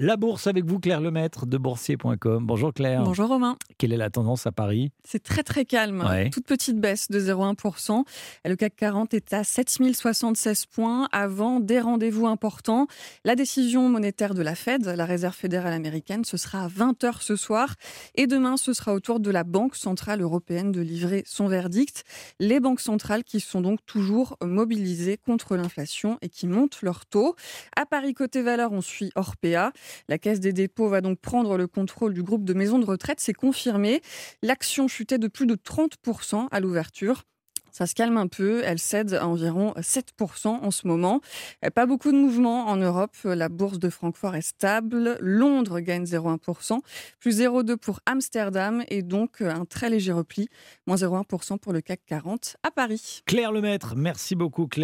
La bourse avec vous, Claire Lemaître de boursier.com. Bonjour Claire. Bonjour Romain. Quelle est la tendance à Paris? C'est très très calme. Ouais. Toute petite baisse de 0,1%. Le CAC 40 est à 7076 points avant des rendez-vous importants. La décision monétaire de la Fed, la Réserve fédérale américaine, ce sera à 20h ce soir. Et demain, ce sera au tour de la Banque centrale européenne de livrer son verdict. Les banques centrales qui sont donc toujours mobilisées contre l'inflation et qui montent leurs taux. À Paris, côté valeur, on suit Orpea. La Caisse des dépôts va donc prendre le contrôle du groupe de maisons de retraite, c'est confirmé. L'action chutait de plus de 30% à l'ouverture. Ça se calme un peu, elle cède à environ 7% en ce moment. Pas beaucoup de mouvements en Europe, la bourse de Francfort est stable, Londres gagne 0,1%, plus 0,2% pour Amsterdam et donc un très léger repli, moins 0,1% pour le CAC 40 à Paris. Claire Lemaître, merci beaucoup Claire.